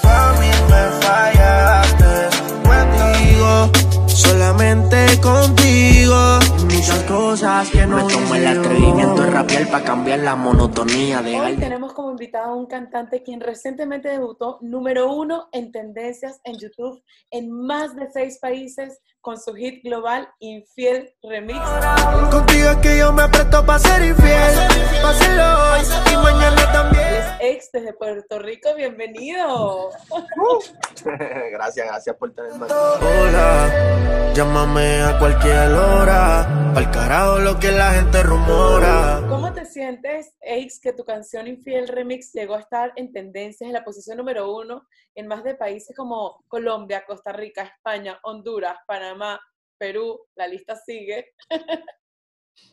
tú a mí me fallaste. Contigo, solamente contigo. Muchas cosas que no Me tomo el atrevimiento de rapear para cambiar la monotonía de Hoy tenemos como invitado a un cantante quien recientemente debutó número uno en tendencias en YouTube en más de seis países con su hit global Infiel Remix. Contigo es que yo me presto para ser infiel. Páselo hoy y mañana también. es ex desde Puerto Rico, bienvenido. gracias, gracias por tenerme aquí. Hola, llámame a cualquier hora. Pa'l carajo lo que la gente rumora. ¿Cómo te sientes, ex, que tu canción Infiel Remix llegó a estar en tendencias en la posición número uno en más de países como Colombia, Costa Rica, España, Honduras, Panamá, Perú? La lista sigue.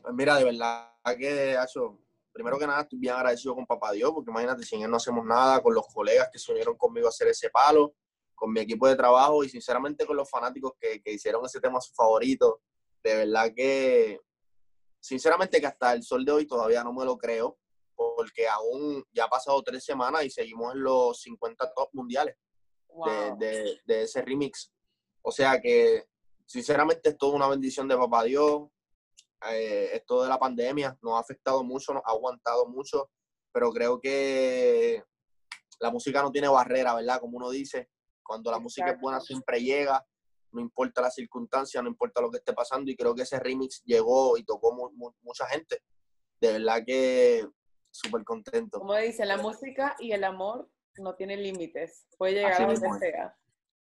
Pues mira, de verdad que, Acho, primero que nada estoy bien agradecido con Papá Dios, porque imagínate, sin él no hacemos nada, con los colegas que se unieron conmigo a hacer ese palo, con mi equipo de trabajo y sinceramente con los fanáticos que, que hicieron ese tema su favorito. De verdad que, sinceramente que hasta el sol de hoy todavía no me lo creo, porque aún ya ha pasado tres semanas y seguimos en los 50 top mundiales. Wow. de, de- de ese remix. O sea que, sinceramente, es toda una bendición de Papá Dios. Eh, esto de la pandemia nos ha afectado mucho, nos ha aguantado mucho, pero creo que la música no tiene barrera, ¿verdad? Como uno dice, cuando la música es buena siempre llega, no importa la circunstancia, no importa lo que esté pasando, y creo que ese remix llegó y tocó mu- mu- mucha gente. De verdad que súper contento. Como dicen, la música y el amor no tienen límites. Puede llegar a donde sea.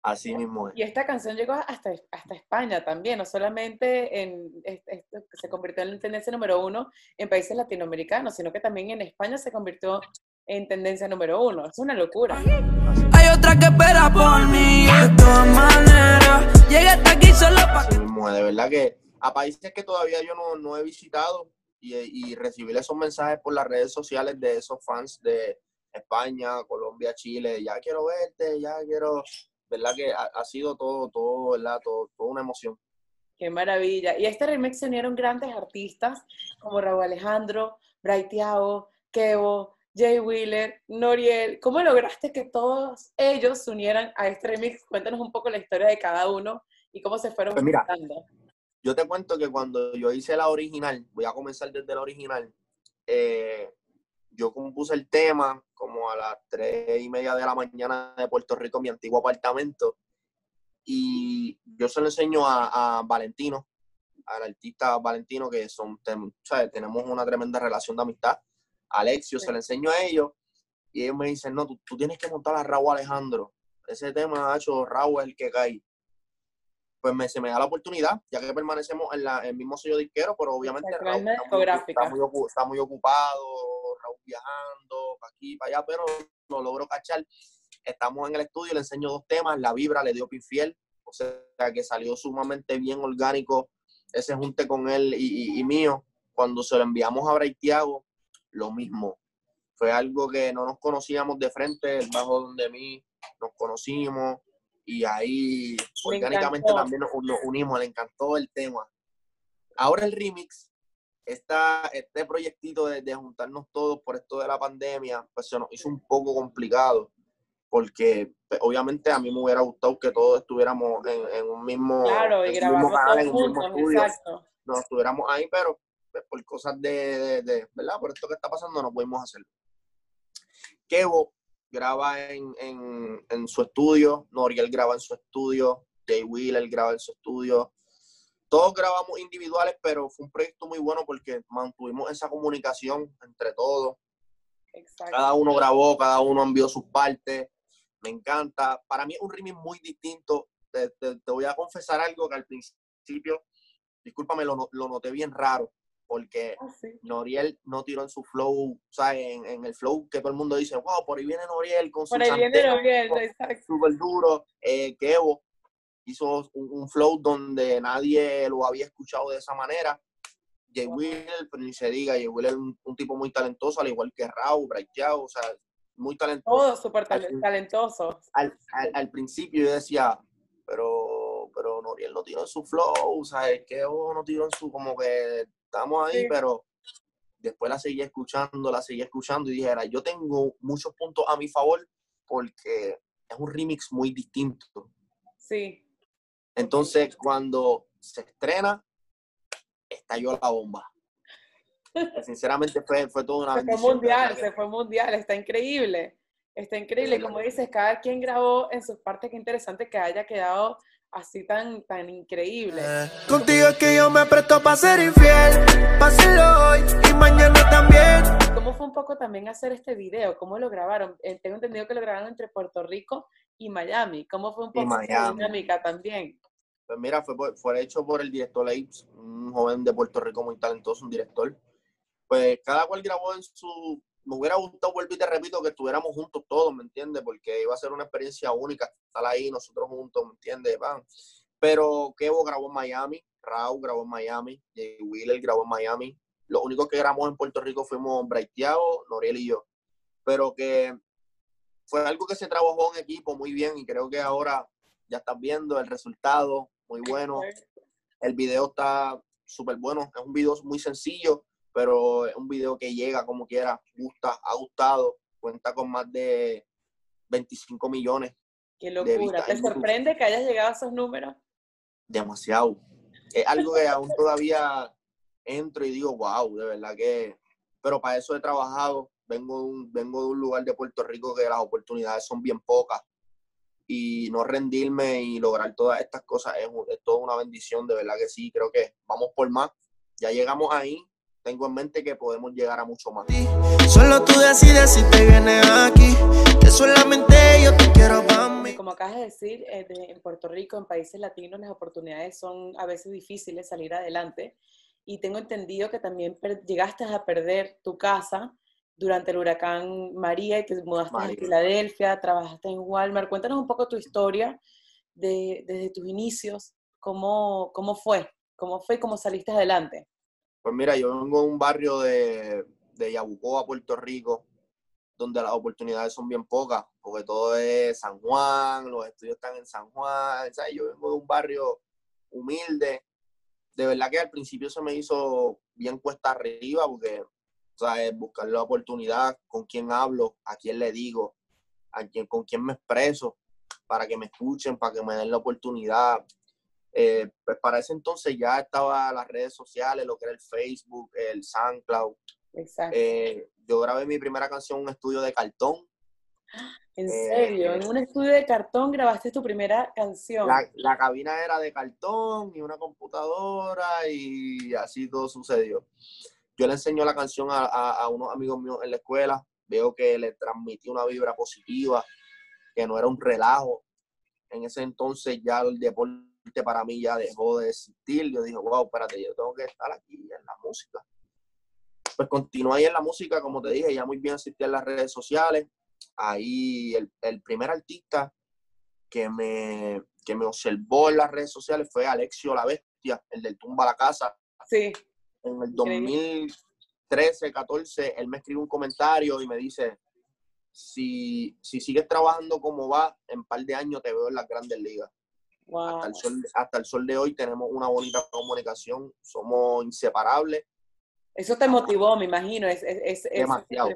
Así mismo es. Y esta canción llegó hasta, hasta España también, no solamente en, esto se convirtió en tendencia número uno en países latinoamericanos, sino que también en España se convirtió en tendencia número uno. Es una locura. Hay otra que espera por mí. De todas maneras, llegué hasta aquí solo pa' Así mismo de verdad que a países que todavía yo no, no he visitado y, y recibir esos mensajes por las redes sociales de esos fans de España, Colombia, Chile, ya quiero verte, ya quiero, verdad que ha, ha sido todo, todo, verdad, todo, toda una emoción. Qué maravilla. Y a este remix se unieron grandes artistas como Raúl Alejandro, Bray Thiago, Kevo, Jay Wheeler, Noriel. ¿Cómo lograste que todos ellos se unieran a este remix? Cuéntanos un poco la historia de cada uno y cómo se fueron Pues mira. Yo te cuento que cuando yo hice la original, voy a comenzar desde la original, eh, yo compuse el tema como a las tres y media de la mañana de Puerto Rico, mi antiguo apartamento, y yo se lo enseño a, a Valentino, al artista Valentino, que son, ¿sabes? tenemos una tremenda relación de amistad. Alexio, se lo enseño a ellos, y ellos me dicen, no, tú, tú tienes que montar a Raúl Alejandro. Ese tema, ha hecho Raúl es el que cae pues me, se me da la oportunidad, ya que permanecemos en la- el mismo sello disquero, pero obviamente Raúl muy, muy está muy ocupado, Raúl viajando, pa' aquí, para allá, pero lo logro cachar. Estamos en el estudio, le enseño dos temas, La Vibra le dio Pinfiel, o sea que salió sumamente bien orgánico ese junte con él y, y- y mío. Cuando se lo enviamos a Braithiago, lo mismo. Fue algo que no nos conocíamos de frente, el bajo donde mí nos conocimos y ahí Me orgánicamente también nos, nos unimos, le encantó el tema. Ahora el remix, esta, este proyectito de, de juntarnos todos por esto de la pandemia, pues se nos hizo un poco complicado, porque pues, obviamente a mí me hubiera gustado que todos estuviéramos en, en un mismo, Claro, y en mismo canal, en un mismo estudio, exacto. nos estuviéramos ahí, pero pues, por cosas de, de- de- ¿verdad? Por esto que está pasando no pudimos hacerlo. Kevo graba en, en- en su estudio, Noriel graba en su estudio, Jay Wheeler graba en su estudio. Todos grabamos individuales, pero fue un proyecto muy bueno porque mantuvimos esa comunicación entre todos. exacto. Cada uno grabó, cada uno envió sus partes. Me encanta. Para mí es un remix muy distinto. Te, te- te voy a confesar algo que al principio, discúlpame, lo, lo noté bien raro, porque Ah, sí. Noriel no tiró en su flow, o sea, en, en el flow que todo el mundo dice, wow, por ahí viene Noriel con su Por ahí viene Noriel, exacto. súper duro. Eh, Kevo hizo un, un flow donde nadie lo había escuchado de esa manera. Jay Will, pero ni se diga, Jay Will es un, un tipo muy talentoso, al igual que Raúl, Braithiago, o sea, muy talentoso. Todos súper tale- Así. talentosos. Al, al, al principio yo decía, pero, pero Noriel no tiró en su flow, ¿sabes? Kevo no tiró en su, como que estamos ahí, Sí. pero después la seguí escuchando, la seguí escuchando y dije, "Era, yo tengo muchos puntos a mi favor porque es un remix muy distinto. Sí. Entonces, cuando se estrena, estalló la bomba. Sinceramente fue, fue toda una Se fue mundial, se fue mundial, está increíble. Está increíble. Como dices, cada quien grabó en sus partes, qué interesante que haya quedado así tan, tan increíble. Eh, Contigo es que yo me presto para ser infiel. Páselo hoy y mañana también. ¿Cómo fue un poco también hacer este video? ¿Cómo lo grabaron? Eh, tengo entendido que lo grabaron entre Puerto Rico y Miami. ¿Cómo fue un poco esa Miami. dinámica también? Pues mira, fue, por- fue hecho por el director Apes, un joven de Puerto Rico muy talentoso, un director. Pues cada cual grabó en su... Me hubiera gustado, vuelvo y te repito, que estuviéramos juntos todos, ¿me entiendes? Porque iba a ser una experiencia única estar ahí, nosotros juntos, ¿me entiendes? Pero Kevo grabó en Miami, Raúl grabó en Miami, Jay Wheeler grabó en Miami. Los únicos que grabamos en Puerto Rico fuimos Braithiago, Noriel y yo. Pero que fue algo que se trabajó en equipo muy bien y creo que ahora ya estás viendo el resultado, muy bueno. El video está súper bueno. Es un video muy sencillo, pero es un video que llega como quiera, gusta, ha gustado. Cuenta con más de 25 millones, Qué locura. ¿Te sorprende que hayas llegado a esos números? demasiado. Es algo que aún todavía entro y digo, wow, de verdad que... Pero para eso he trabajado. Vengo de un, vengo de un lugar de Puerto Rico que las oportunidades son bien pocas. Y no rendirme y lograr todas estas cosas es, un- es toda una bendición, de verdad que sí. Creo que vamos por más. Ya llegamos ahí. Tengo en mente que podemos llegar a mucho más. Solo tú decides si te vienes aquí. Que solamente yo te quiero para mí. Como acabas de decir, eh, en Puerto Rico, en países latinos, las oportunidades son a veces difíciles salir adelante. Y tengo entendido que también llegaste a perder tu casa durante el huracán María y te mudaste a. Filadelfia, trabajaste en Walmart. Cuéntanos un poco tu historia de- desde tus inicios, cómo, cómo fue, cómo fue y cómo saliste adelante. Pues mira, yo vengo de un barrio de, de Yabucoa, Puerto Rico, donde las oportunidades son bien pocas, porque todo es San Juan, los estudios están en San Juan, ¿sabes? Yo vengo de un barrio humilde. De verdad que al principio se me hizo bien cuesta arriba, porque, ¿sabes? Buscar la oportunidad, con quién hablo, a quién le digo, a quién, con quién me expreso, para que me escuchen, para que me den la oportunidad. Eh, pues para ese entonces ya estaba las redes sociales, lo que era el Facebook, el SoundCloud. Exacto. Eh, yo grabé mi primera canción en un estudio de cartón. En eh, serio, en un estudio de cartón grabaste tu primera canción. La, la cabina era de cartón y una computadora y así todo sucedió. Yo le enseño la canción a, a- a unos amigos míos en la escuela. Veo que le transmití una vibra positiva, que no era un relajo. En ese entonces ya el deporte para mí ya dejó de existir. Yo dije, wow, espérate, yo tengo que estar aquí en la música. Pues continué ahí en la música, como te dije, ya muy bien asistí en las redes sociales. Ahí el, el primer artista que me, que me observó en las redes sociales fue Alexio La Bestia, el del Tumba la Casa. Sí, En el Increíble. 2013, 14, él me escribe un comentario y me dice, si, si sigues trabajando como va, en un par de años te veo en las grandes ligas. wow. Hasta el, sol, hasta el sol de hoy tenemos una bonita comunicación, somos inseparables, Eso te motivó, me imagino, es, es, es- Demasiado.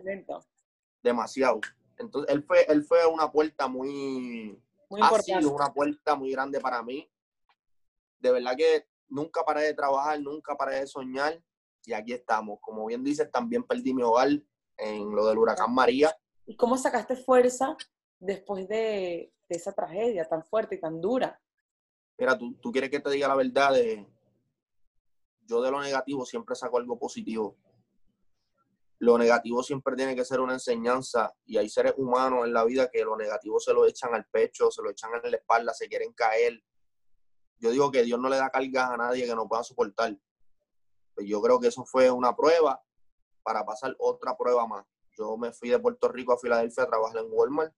demasiado. Entonces, él fue, él fue una puerta muy, Muy ha importante. sido una puerta muy grande para mí. De verdad que nunca paré de trabajar, nunca paré de soñar y aquí estamos. Como bien dices, también perdí mi hogar en lo del huracán María. ¿Y cómo sacaste fuerza después de, de esa tragedia tan fuerte y tan dura? Mira, tú, tú quieres que te diga la verdad de... Yo de lo negativo siempre saco algo positivo. Lo negativo siempre tiene que ser una enseñanza y hay seres humanos en la vida que lo negativo se lo echan al pecho, se lo echan en la espalda, se quieren caer. Yo digo que Dios no le da cargas a nadie que no pueda soportar. Pues yo creo que eso fue una prueba para pasar otra prueba más. Yo me fui de Puerto Rico a Filadelfia a trabajar en Walmart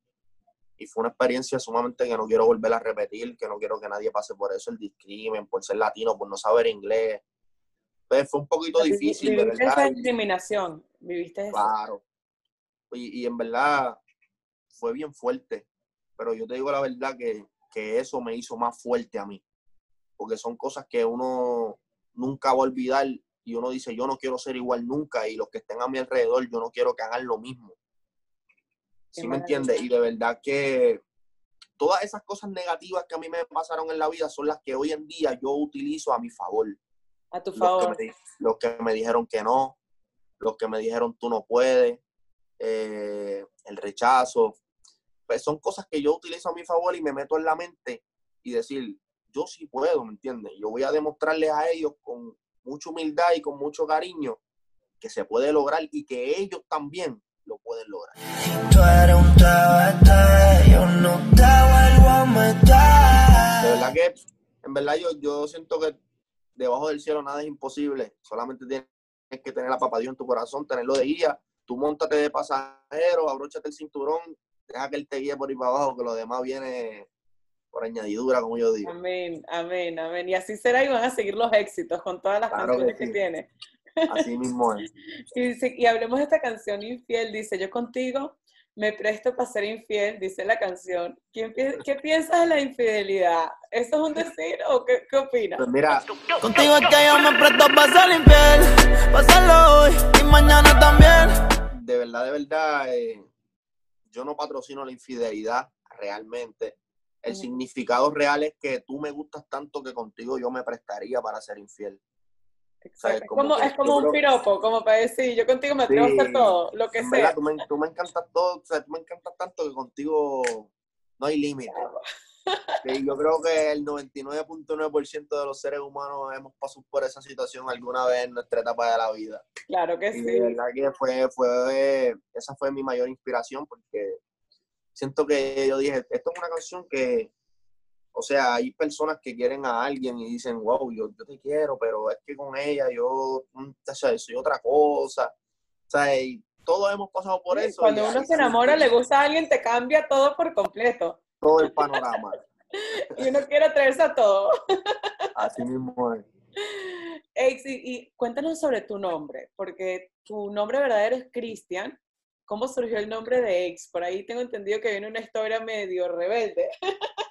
y fue una experiencia sumamente que no quiero volver a repetir, que no quiero que nadie pase por eso, el discrimen, por ser latino, por no saber inglés. Pues fue un poquito difícil, de verdad. esa discriminación, viviste eso. Claro. Y, y en verdad fue bien fuerte. Pero yo te digo la verdad que, que eso me hizo más fuerte a mí. Porque son cosas que uno nunca va a olvidar y uno dice, yo no quiero ser igual nunca y los que estén a mi alrededor, yo no quiero que hagan lo mismo. Qué ¿Sí me entiendes? Y de verdad que todas esas cosas negativas que a mí me pasaron en la vida son las que hoy en día yo utilizo a mi favor. A tu favor. Los que me, los que me dijeron que no, los que me dijeron tú no puedes, eh, el rechazo. Pues son cosas que yo utilizo a mi favor y me meto en la mente y decir, yo sí puedo, ¿me entiendes? Yo voy a demostrarles a ellos con mucha humildad y con mucho cariño que se puede lograr y que ellos también lo pueden lograr. De verdad que, en verdad yo, yo siento que debajo del cielo nada es imposible, solamente tienes que tener a papá Dios en tu corazón, tenerlo de guía, tú montate de pasajero, abróchate el cinturón, deja que él te guíe por ahí para abajo, que lo demás viene por añadidura, como yo digo. Amén, amén, amén. Y así será y van a seguir los éxitos con todas las canciones que, tiene. Así mismo es. y, y hablemos de esta canción Infiel, dice, yo contigo me presto para ser infiel, dice la canción. ¿Qué, qué piensas de la infidelidad? ¿Eso es un decir o qué, qué opinas? Pues mira, contigo es que yo me presto para ser infiel, pasarlo hoy y mañana también. De verdad, de verdad, eh, yo no patrocino la infidelidad realmente. El significado real es que tú me gustas tanto que contigo yo me prestaría para ser infiel. Es como, es como un piropo, como para decir, yo contigo me atrevo a hacer todo, lo que sea. Tú me, tú me, encantas todo, o sea, tú me encantas tanto que contigo no hay límite. Y yo creo que el 99.9% de los seres humanos hemos pasado por esa situación alguna vez en nuestra etapa de la vida. Claro que sí. De verdad que fue, fue, esa fue mi mayor inspiración porque siento que yo dije, esto es una canción que, o sea, hay personas que quieren a alguien y dicen, wow, yo, yo te quiero, pero es que con ella yo mm, o sea, soy otra cosa. O sea, y todos hemos pasado por eso. Cuando uno se enamora, le gusta a alguien, te cambia todo por completo. Todo el panorama. y uno quiere atreverse a todo. Así mismo es. y, y, cuéntanos sobre tu nombre, porque tu nombre verdadero es Cristian. ¿Cómo surgió el nombre de Ex? Por ahí tengo entendido que viene una historia medio rebelde.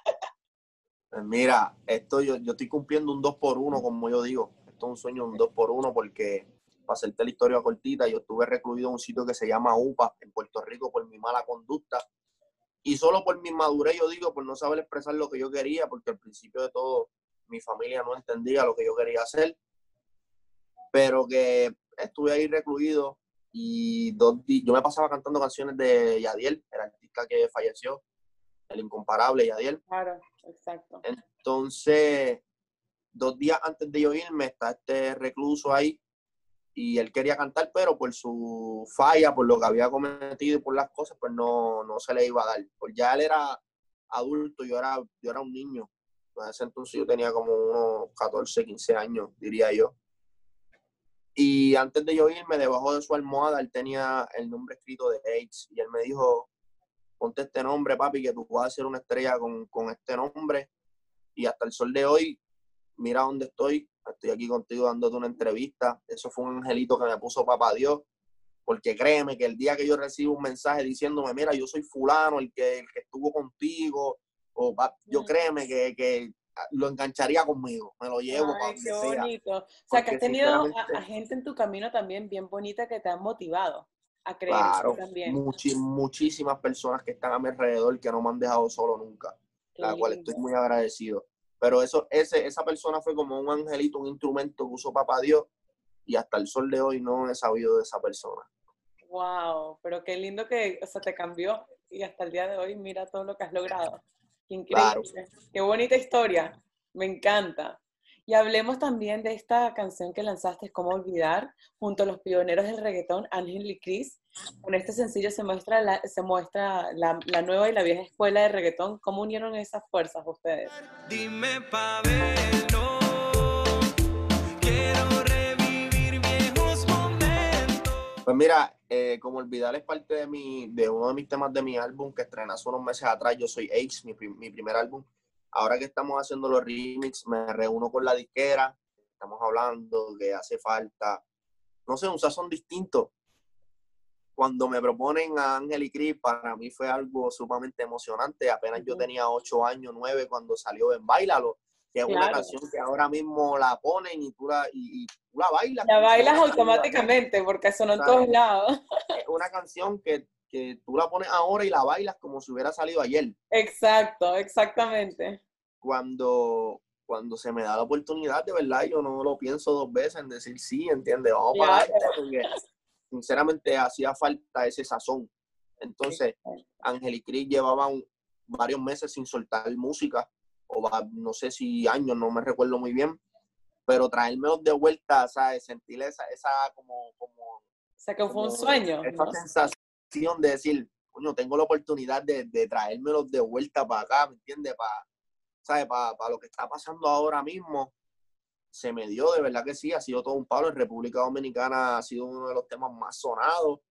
Pues mira, esto yo, yo estoy cumpliendo un 2 por 1 como yo digo. Esto es un sueño, un 2 por 1 porque, para hacerte la historia cortita, yo estuve recluido en un sitio que se llama UPA, en Puerto Rico, por mi mala conducta. Y solo por mi madurez, yo digo, por no saber expresar lo que yo quería, porque al principio de todo, mi familia no entendía lo que yo quería hacer. Pero que estuve ahí recluido y dos yo me pasaba cantando canciones de Yadiel, el artista que falleció, el incomparable Yadiel. Claro, exacto. Entonces, dos días antes de yo irme, está este recluso ahí y él quería cantar, pero por su falla, por lo que había cometido y por las cosas, pues no, no se le iba a dar. Pues ya él era adulto, yo era, yo era un niño. En ese entonces yo tenía como unos 14, 15 años, diría yo. Y antes de yo irme, debajo de su almohada, él tenía el nombre escrito de AIDS. Y él me dijo, ponte este nombre, papi, que tú puedas ser una estrella con, con este nombre. Y hasta el sol de hoy, mira dónde estoy. Estoy aquí contigo dándote una entrevista. Eso fue un angelito que me puso papá Dios. Porque créeme que el día que yo recibo un mensaje diciéndome, mira, yo soy fulano, el que, el que estuvo contigo, o yo créeme que, que lo engancharía conmigo, me lo llevo. Ay, qué bonito. O sea, que has tenido a, gente en tu camino también bien bonita que te han motivado a creer claro, también. muchísimas personas que están a mi alrededor que no me han dejado solo nunca, la cual estoy muy agradecido. Pero eso, ese, esa persona fue como un angelito, un instrumento que usó papá Dios y hasta el sol de hoy no he sabido de esa persona. Wow, pero qué lindo que, o sea, te cambió y hasta el día de hoy mira todo lo que has logrado. Qué increíble. Qué bonita historia. Me encanta. Y hablemos también de esta canción que lanzaste, Cómo Olvidar, junto a los pioneros del reggaetón, Ángel y Cris. Con este sencillo se muestra, la, se muestra la, la, nueva y la vieja escuela de reggaetón. ¿Cómo unieron esas fuerzas ustedes? Dime pa' verlo. Quiero revivir viejos momentos. Pues mira, eh, como olvidar es parte de mi, de uno de mis temas de mi álbum que estrené hace unos meses atrás. Yo soy Ace, mi, mi primer álbum ahora que estamos haciendo los remix, me reúno con la disquera, estamos hablando que hace falta, no sé, un sazón distinto. Cuando me proponen a Ángel y Cris, para mí fue algo sumamente emocionante. Apenas yo tenía ocho años, nueve, cuando salió en Bailalo, que es una canción que ahora mismo la ponen y tú la, y, tú la bailas. La bailas automáticamente porque sonó en todos lados. Es una canción que que tú la pones ahora y la bailas como si hubiera salido ayer. Exacto, exactamente. Cuando, cuando se me da la oportunidad, de verdad, yo no lo pienso dos veces en decir sí, ¿entiendes? Vamos para adelante, porque sinceramente hacía falta ese sazón. Entonces, Ángel y Cris llevaban varios meses sin soltar música, o no sé si años, no me recuerdo muy bien, pero traérmelos de vuelta, ¿sabes? Sentir esa, esa como, como... O sea, que fue un sueño. Esa sensación de decir, coño, tengo la oportunidad de, de traérmelos de vuelta para acá, ¿me entiendes? Para, ¿sabes? Para, para lo que está pasando ahora mismo, se me dio, de verdad que sí, ha sido todo un palo. En República Dominicana ha sido uno de los temas más sonados.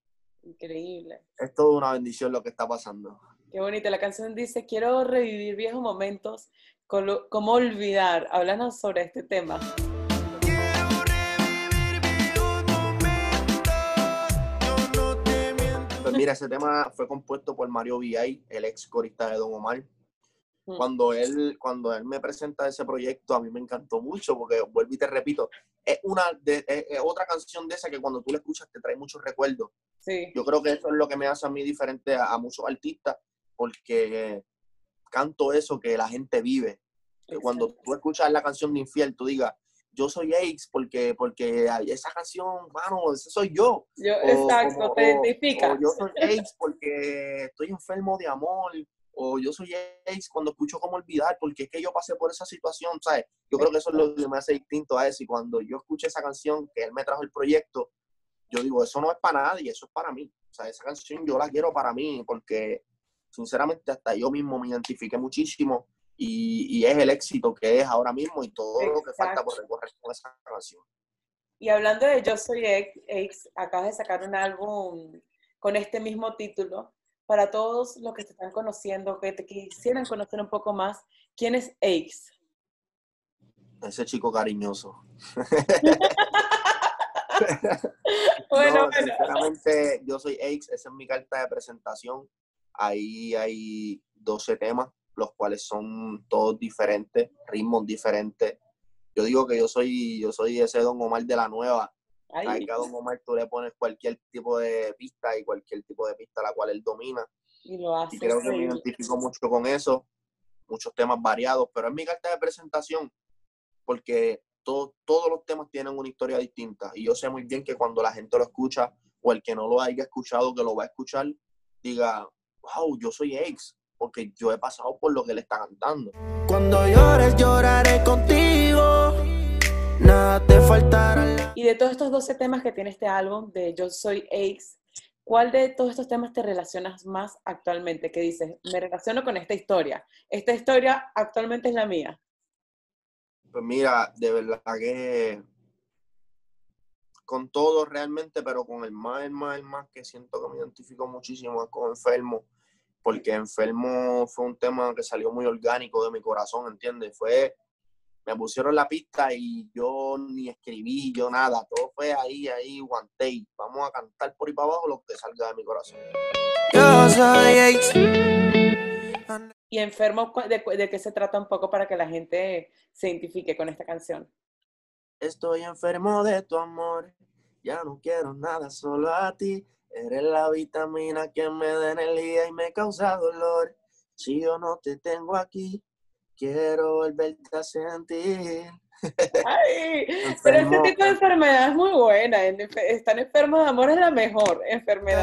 Increíble. Es toda una bendición lo que está pasando. Qué bonita. La canción dice, quiero revivir viejos momentos, ¿cómo olvidar? Háblanos sobre este tema. Pues mira, ese tema fue compuesto por Mario Villay, el ex corista de Don Omar. Mm. Cuando él, cuando él me presenta ese proyecto, a mí me encantó mucho, porque vuelvo y te repito, es una de, otra canción de esa que cuando tú la escuchas te trae muchos recuerdos. Sí. Yo creo que eso es lo que me hace a mí diferente a, muchos artistas, porque canto eso que la gente vive. Que cuando tú escuchas la canción de Infiel, tú digas, yo soy Aix porque, porque esa canción, mano, ese soy yo. yo exacto, te identifica. yo soy Aix porque estoy enfermo de amor o yo soy ex cuando escucho cómo olvidar, porque es que yo pasé por esa situación, ¿sabes? Yo creo que eso es lo que me hace distinto a eso. Y cuando yo escuché esa canción, que él me trajo el proyecto, yo digo, eso no es para nadie, eso es para mí. O sea, esa canción yo la quiero para mí, porque sinceramente hasta yo mismo me identifiqué muchísimo y, es el éxito que es ahora mismo y todo lo que falta por recorrer con esa canción. Y hablando de Yo Soy Ex, acabas de sacar un álbum con este mismo título para todos los que te están conociendo, que te quisieran conocer un poco más, ¿quién es Aix? Ese chico cariñoso. bueno, bueno. Sinceramente, yo soy Aix, esa es mi carta de presentación. Ahí hay 12 temas, los cuales son todos diferentes, ritmos diferentes. Yo digo que yo soy, yo soy ese Don Omar de la nueva, a cada Omar tú le pones cualquier tipo de pista y cualquier tipo de pista la cual él domina. Y lo hace. Y creo que me identifico mucho con eso, muchos temas variados, pero es mi carta de presentación, porque todos los temas tienen una historia distinta. Y yo sé muy bien que cuando la gente lo escucha, o el que no lo haya escuchado, que lo va a escuchar, diga, wow, yo soy ex, porque yo he pasado por lo que él está cantando. Cuando llores, lloraré contigo nada te faltará. Y de todos estos 12 temas que tiene este álbum de Yo Soy Ace, ¿cuál de todos estos temas te relacionas más actualmente? Que dices, me relaciono con esta historia. Esta historia actualmente es la mía. Pues mira, de verdad que con todo realmente, pero con el más, el más, el más que siento que me identifico muchísimo es con Enfermo, porque Enfermo fue un tema que salió muy orgánico de mi corazón, ¿entiendes? Fue me pusieron la pista y yo ni escribí, yo nada, todo fue ahí, ahí, one take. Vamos a cantar por ahí para abajo lo que salga de mi corazón. Y enfermo, ¿de, ¿de qué se trata un poco para que la gente se identifique con esta canción? Estoy enfermo de tu amor, ya no quiero nada, solo a ti. Eres la vitamina que me da energía y me causa dolor. Si yo no te tengo aquí, quiero volverte a sentir. Ay, pero ese tipo de enfermedad es muy buena. Estar enfermo de amor es la mejor enfermedad.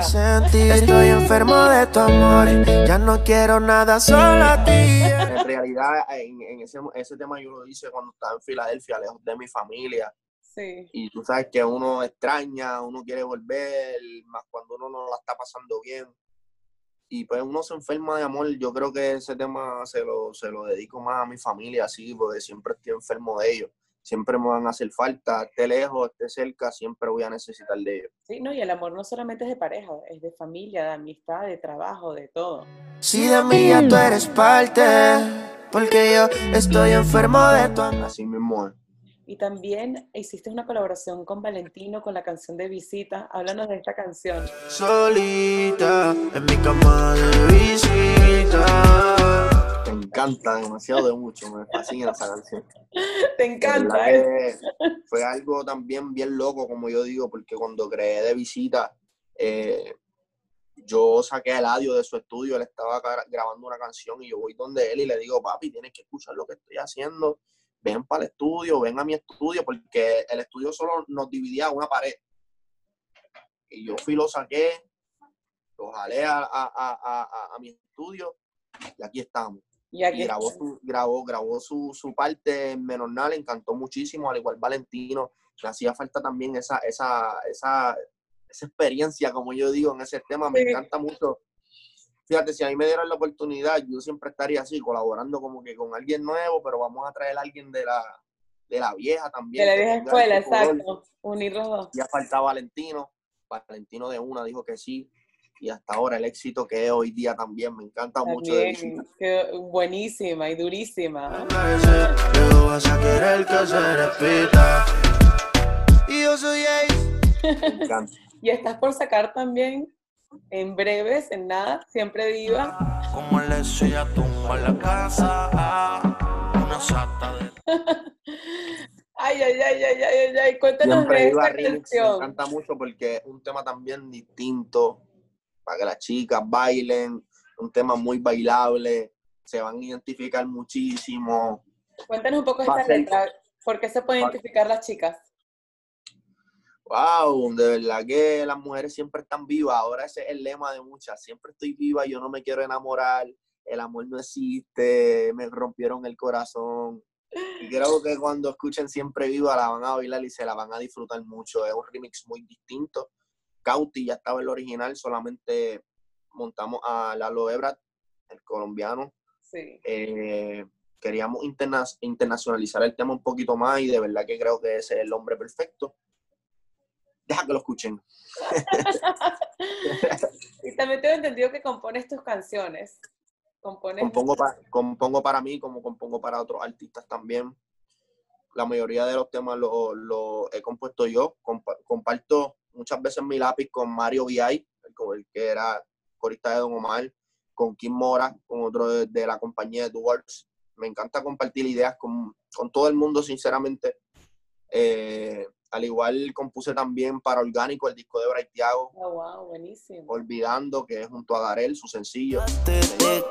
Estoy enfermo de tu amor, ya no quiero nada solo a ti. En realidad, en, ese, ese, tema yo lo hice cuando estaba en Filadelfia, lejos de mi familia. Sí. Y tú sabes que uno extraña, uno quiere volver, más cuando uno no la está pasando bien y pues uno se enferma de amor. Yo creo que ese tema se lo, se lo dedico más a mi familia, así, porque siempre estoy enfermo de ellos. Siempre me van a hacer falta, esté lejos, esté cerca, siempre voy a necesitar de ellos. Sí, no, y el amor no solamente es de pareja, es de familia, de amistad, de trabajo, de todo. Si de mí ya tú eres parte, porque yo estoy enfermo de tu amor. Así mismo es. Y también hiciste una colaboración con Valentino con la canción de Visita. Háblanos de esta canción. Solita en mi cama de visita. Me encanta demasiado de mucho, me fascina esa canción. Te encanta, ¿eh? Fue algo también bien loco, como yo digo, porque cuando creé de visita, eh, yo saqué el audio de su estudio, él estaba grabando una canción y yo voy donde él y le digo, papi, tienes que escuchar lo que estoy haciendo, ven para el estudio, ven a mi estudio, porque el estudio solo nos dividía una pared. Y yo fui, lo saqué, lo jalé a, mi estudio y aquí estamos. Y, grabó, su, grabó, grabó su, su parte en Menornal, encantó muchísimo, al igual Valentino. Le hacía falta también esa, esa, esa, esa experiencia, como yo digo, en ese tema. Me encanta mucho. Fíjate, si a mí me dieran la oportunidad, yo siempre estaría así, colaborando como que con alguien nuevo, pero vamos a traer a alguien de la, de la vieja también. De la vieja escuela, exacto. Unir los dos. Ya falta Valentino. Valentino de una dijo que sí. Y hasta ahora el éxito que es hoy día también me encanta mucho. De buenísima y durísima. Y yo soy Me encanta. Y estás por sacar también en breves, en nada, siempre viva. Como le a tumba la casa, una sata de... ay, ay, ay, ay, ay, ay, cuéntanos siempre de esta canción. Me encanta mucho porque es un tema también distinto, para que las chicas bailen, un tema muy bailable, se van a identificar muchísimo. Cuéntanos un poco de esta letra, ¿por qué se pueden identificar las chicas? Wow, de verdad que las mujeres siempre están vivas. Ahora ese es el lema de muchas. Siempre estoy viva, yo no me quiero enamorar, el amor no existe, me rompieron el corazón. Y creo que cuando escuchen Siempre Viva la van a bailar y se la van a disfrutar mucho. Es un remix muy distinto. Cauti ya estaba el original, solamente montamos a Lalo Ebrat, el colombiano. Sí. Eh, queríamos internacionalizar el tema un poquito más y de verdad que creo que ese es el hombre perfecto deja que lo escuchen. y también tengo entendido que compones tus canciones. Compongo, para, compongo para mí como compongo para otros artistas también. La mayoría de los temas los lo he compuesto yo. comparto muchas veces mi lápiz con Mario VI, el, que era corista de Don Omar, con Kim Mora, con otro de, la compañía de. Me encanta compartir ideas con, con todo el mundo, sinceramente. Eh, al igual compuse también para Orgánico el disco de Bray Thiago. Oh, wow, buenísimo. Olvidando que es junto a Darel, su sencillo. Te,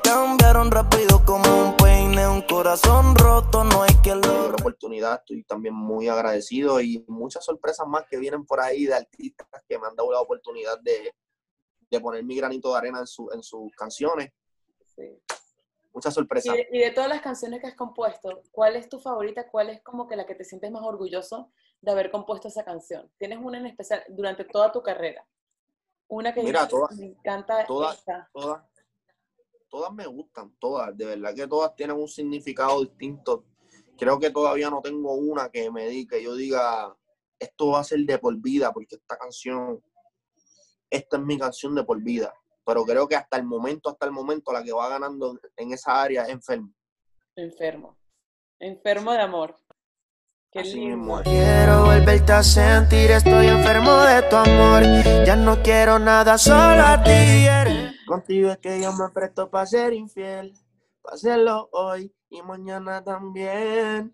cambiaron rápido como un peine, un corazón roto, no hay que lo... oportunidad, estoy también muy agradecido y muchas sorpresas más que vienen por ahí de artistas que me han dado la oportunidad de, de poner mi granito de arena en, su, en sus canciones. Sí. Muchas sorpresas. Y y de todas las canciones que has compuesto, ¿cuál es tu favorita? ¿Cuál es como que la que te sientes más orgulloso de haber compuesto esa canción? ¿Tienes una en especial durante toda tu carrera? Una que Mira, me encanta. Todas, todas, todas me gustan, todas. De verdad que todas tienen un significado distinto. Creo que todavía no tengo una que me diga, que yo diga, esto va a ser de por vida, porque esta canción, esta es mi canción de por vida. Pero creo que hasta el momento, hasta el momento, la que va ganando en esa área es enfermo. Enfermo. Enfermo de amor. Quiero volverte a sentir, estoy enfermo de tu amor. Ya no quiero nada, solo a ti. Contigo es que yo me presto para ser infiel, para hacerlo hoy y mañana también.